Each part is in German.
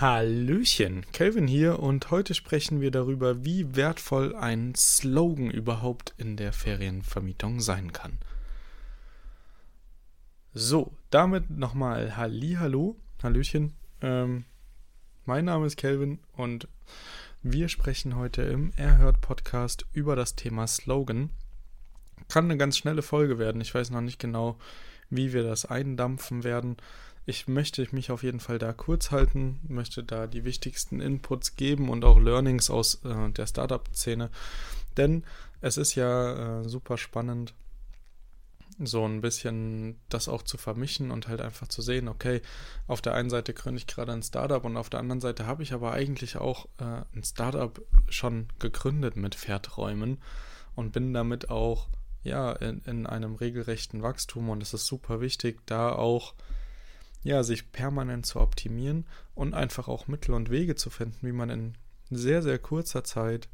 Hallöchen, Kelvin hier und heute sprechen wir darüber, wie wertvoll ein Slogan überhaupt in der Ferienvermietung sein kann. So, damit nochmal Hallihallo, Hallöchen. Ähm, mein Name ist Kelvin und wir sprechen heute im Erhört Podcast über das Thema Slogan. Kann eine ganz schnelle Folge werden. Ich weiß noch nicht genau, wie wir das eindampfen werden. Ich möchte mich auf jeden Fall da kurz halten, möchte da die wichtigsten Inputs geben und auch Learnings aus äh, der Startup-Szene, denn es ist ja äh, super spannend, so ein bisschen das auch zu vermischen und halt einfach zu sehen, okay, auf der einen Seite gründe ich gerade ein Startup und auf der anderen Seite habe ich aber eigentlich auch äh, ein Startup schon gegründet mit Pferdräumen und bin damit auch ja in, in einem regelrechten Wachstum und es ist super wichtig, da auch ja, sich permanent zu optimieren und einfach auch Mittel und Wege zu finden, wie man in sehr, sehr kurzer Zeit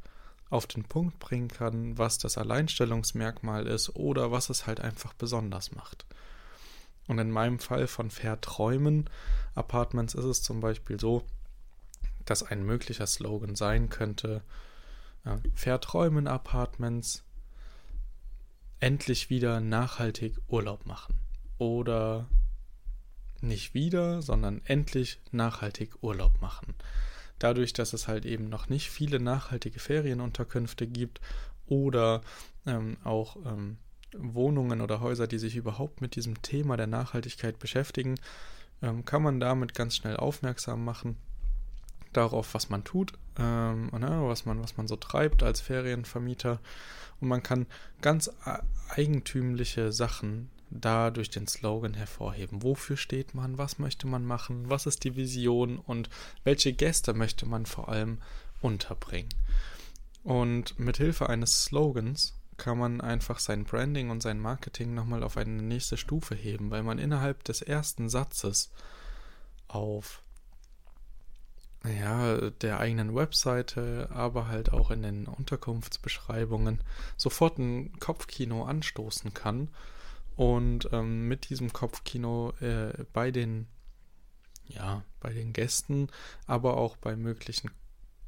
auf den Punkt bringen kann, was das Alleinstellungsmerkmal ist oder was es halt einfach besonders macht. Und in meinem Fall von Verträumen Apartments ist es zum Beispiel so, dass ein möglicher Slogan sein könnte, Verträumen Apartments endlich wieder nachhaltig Urlaub machen oder nicht wieder, sondern endlich nachhaltig Urlaub machen. Dadurch, dass es halt eben noch nicht viele nachhaltige Ferienunterkünfte gibt oder ähm, auch ähm, Wohnungen oder Häuser, die sich überhaupt mit diesem Thema der Nachhaltigkeit beschäftigen, ähm, kann man damit ganz schnell aufmerksam machen darauf, was man tut, ähm, ne, was, man, was man so treibt als Ferienvermieter. Und man kann ganz eigentümliche Sachen da durch den Slogan hervorheben. Wofür steht man? Was möchte man machen? Was ist die Vision? Und welche Gäste möchte man vor allem unterbringen? Und mit Hilfe eines Slogans kann man einfach sein Branding und sein Marketing nochmal auf eine nächste Stufe heben, weil man innerhalb des ersten Satzes auf ja, der eigenen Webseite, aber halt auch in den Unterkunftsbeschreibungen sofort ein Kopfkino anstoßen kann und ähm, mit diesem Kopfkino äh, bei den, ja, bei den Gästen, aber auch bei möglichen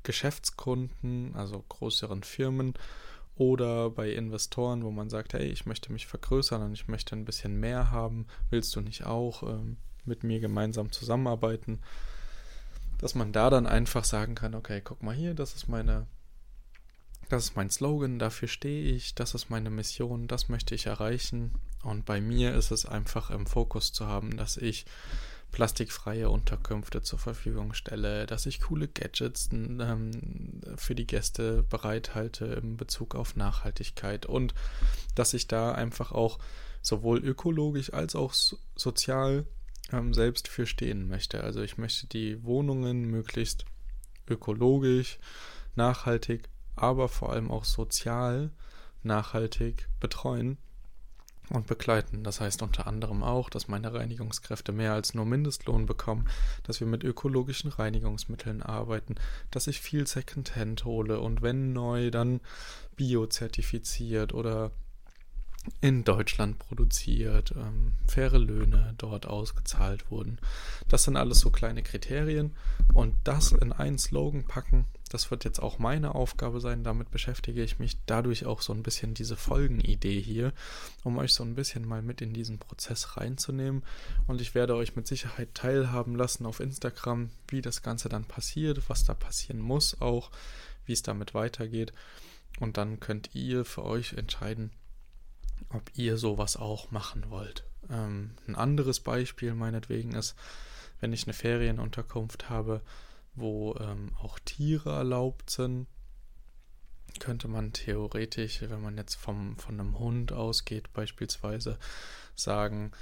Geschäftskunden, also größeren Firmen oder bei Investoren, wo man sagt, hey, ich möchte mich vergrößern und ich möchte ein bisschen mehr haben, willst du nicht auch ähm, mit mir gemeinsam zusammenarbeiten? Dass man da dann einfach sagen kann, okay, guck mal hier, das ist meine das ist mein Slogan, dafür stehe ich, das ist meine Mission, das möchte ich erreichen. Und bei mir ist es einfach im Fokus zu haben, dass ich plastikfreie Unterkünfte zur Verfügung stelle, dass ich coole Gadgets ähm, für die Gäste bereithalte in Bezug auf Nachhaltigkeit und dass ich da einfach auch sowohl ökologisch als auch sozial ähm, selbst für stehen möchte. Also ich möchte die Wohnungen möglichst ökologisch, nachhaltig aber vor allem auch sozial nachhaltig betreuen und begleiten. Das heißt unter anderem auch, dass meine Reinigungskräfte mehr als nur Mindestlohn bekommen, dass wir mit ökologischen Reinigungsmitteln arbeiten, dass ich viel Secondhand hole und wenn neu, dann biozertifiziert oder in Deutschland produziert, ähm, faire Löhne dort ausgezahlt wurden. Das sind alles so kleine Kriterien und das in einen Slogan packen, das wird jetzt auch meine Aufgabe sein. Damit beschäftige ich mich dadurch auch so ein bisschen diese Folgenidee hier, um euch so ein bisschen mal mit in diesen Prozess reinzunehmen. Und ich werde euch mit Sicherheit teilhaben lassen auf Instagram, wie das Ganze dann passiert, was da passieren muss, auch wie es damit weitergeht. Und dann könnt ihr für euch entscheiden, ob ihr sowas auch machen wollt. Ähm, ein anderes Beispiel meinetwegen ist, wenn ich eine Ferienunterkunft habe, wo ähm, auch Tiere erlaubt sind, könnte man theoretisch, wenn man jetzt vom, von einem Hund ausgeht, beispielsweise sagen,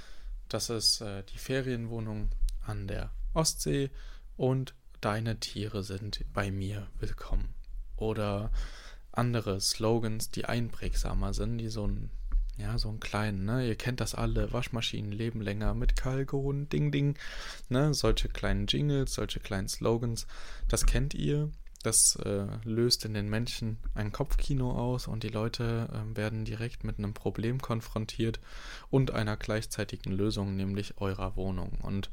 das ist äh, die Ferienwohnung an der Ostsee und deine Tiere sind bei mir willkommen. Oder andere Slogans, die einprägsamer sind, die so ein ja, so einen kleinen, ne? Ihr kennt das alle, Waschmaschinen leben länger mit Kalkon, Ding Ding, ne? Solche kleinen Jingles, solche kleinen Slogans, das kennt ihr. Das äh, löst in den Menschen ein Kopfkino aus und die Leute äh, werden direkt mit einem Problem konfrontiert und einer gleichzeitigen Lösung, nämlich eurer Wohnung. Und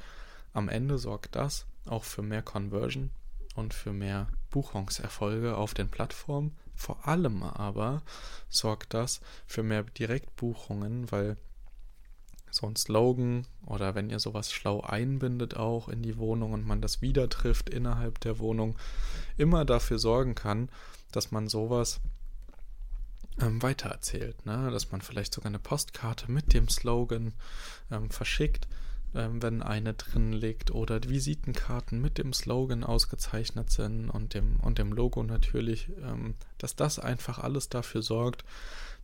am Ende sorgt das auch für mehr Conversion und für mehr Buchungserfolge auf den Plattformen, vor allem aber sorgt das für mehr Direktbuchungen, weil so ein Slogan oder wenn ihr sowas schlau einbindet auch in die Wohnung und man das wieder trifft innerhalb der Wohnung, immer dafür sorgen kann, dass man sowas ähm, weitererzählt, ne? dass man vielleicht sogar eine Postkarte mit dem Slogan ähm, verschickt ähm, wenn eine drin liegt oder Visitenkarten mit dem Slogan ausgezeichnet sind und dem, und dem Logo natürlich, ähm, dass das einfach alles dafür sorgt,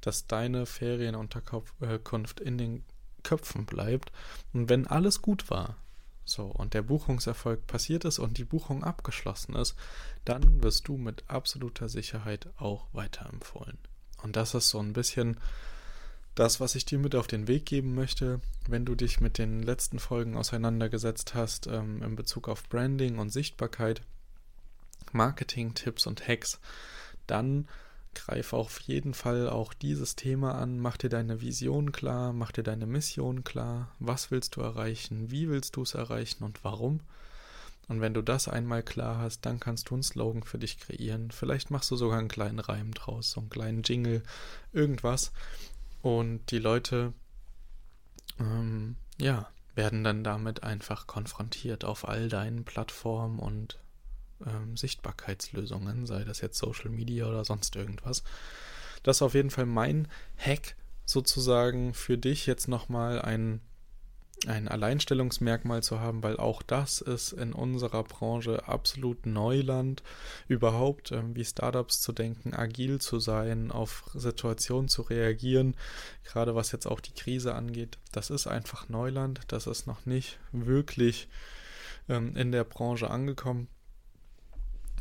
dass deine Ferienunterkunft in den Köpfen bleibt. Und wenn alles gut war, so, und der Buchungserfolg passiert ist und die Buchung abgeschlossen ist, dann wirst du mit absoluter Sicherheit auch weiterempfohlen. Und das ist so ein bisschen das, was ich dir mit auf den Weg geben möchte, wenn du dich mit den letzten Folgen auseinandergesetzt hast ähm, in Bezug auf Branding und Sichtbarkeit, Marketing-Tipps und Hacks, dann greif auf jeden Fall auch dieses Thema an, mach dir deine Vision klar, mach dir deine Mission klar, was willst du erreichen, wie willst du es erreichen und warum. Und wenn du das einmal klar hast, dann kannst du einen Slogan für dich kreieren. Vielleicht machst du sogar einen kleinen Reim draus, so einen kleinen Jingle, irgendwas, und die Leute, ähm, ja, werden dann damit einfach konfrontiert auf all deinen Plattformen und ähm, Sichtbarkeitslösungen, sei das jetzt Social Media oder sonst irgendwas. Das ist auf jeden Fall mein Hack sozusagen für dich jetzt nochmal ein ein Alleinstellungsmerkmal zu haben, weil auch das ist in unserer Branche absolut Neuland, überhaupt ähm, wie Startups zu denken, agil zu sein, auf Situationen zu reagieren, gerade was jetzt auch die Krise angeht. Das ist einfach Neuland, das ist noch nicht wirklich ähm, in der Branche angekommen.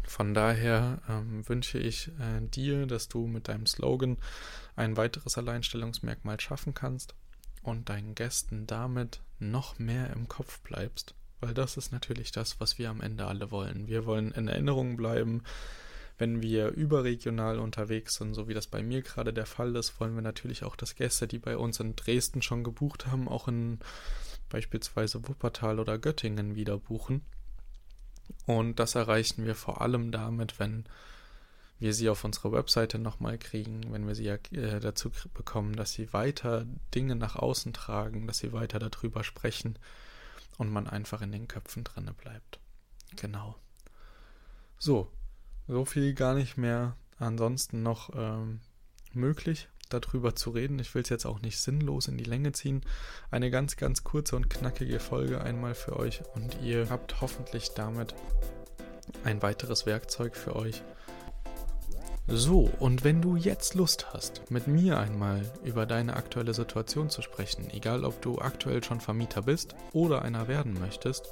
Von daher ähm, wünsche ich äh, dir, dass du mit deinem Slogan ein weiteres Alleinstellungsmerkmal schaffen kannst und deinen Gästen damit noch mehr im Kopf bleibst. Weil das ist natürlich das, was wir am Ende alle wollen. Wir wollen in Erinnerung bleiben. Wenn wir überregional unterwegs sind, so wie das bei mir gerade der Fall ist, wollen wir natürlich auch, dass Gäste, die bei uns in Dresden schon gebucht haben, auch in beispielsweise Wuppertal oder Göttingen wieder buchen. Und das erreichen wir vor allem damit, wenn wir sie auf unsere Webseite nochmal kriegen, wenn wir sie ja äh, dazu bekommen, dass sie weiter Dinge nach außen tragen, dass sie weiter darüber sprechen und man einfach in den Köpfen drinne bleibt. Genau. So, so viel gar nicht mehr ansonsten noch ähm, möglich darüber zu reden. Ich will es jetzt auch nicht sinnlos in die Länge ziehen. Eine ganz, ganz kurze und knackige Folge einmal für euch und ihr habt hoffentlich damit ein weiteres Werkzeug für euch, so, und wenn du jetzt Lust hast, mit mir einmal über deine aktuelle Situation zu sprechen, egal ob du aktuell schon Vermieter bist oder einer werden möchtest,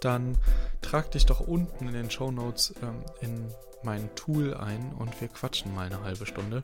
dann trag dich doch unten in den Show Notes ähm, in mein Tool ein und wir quatschen mal eine halbe Stunde.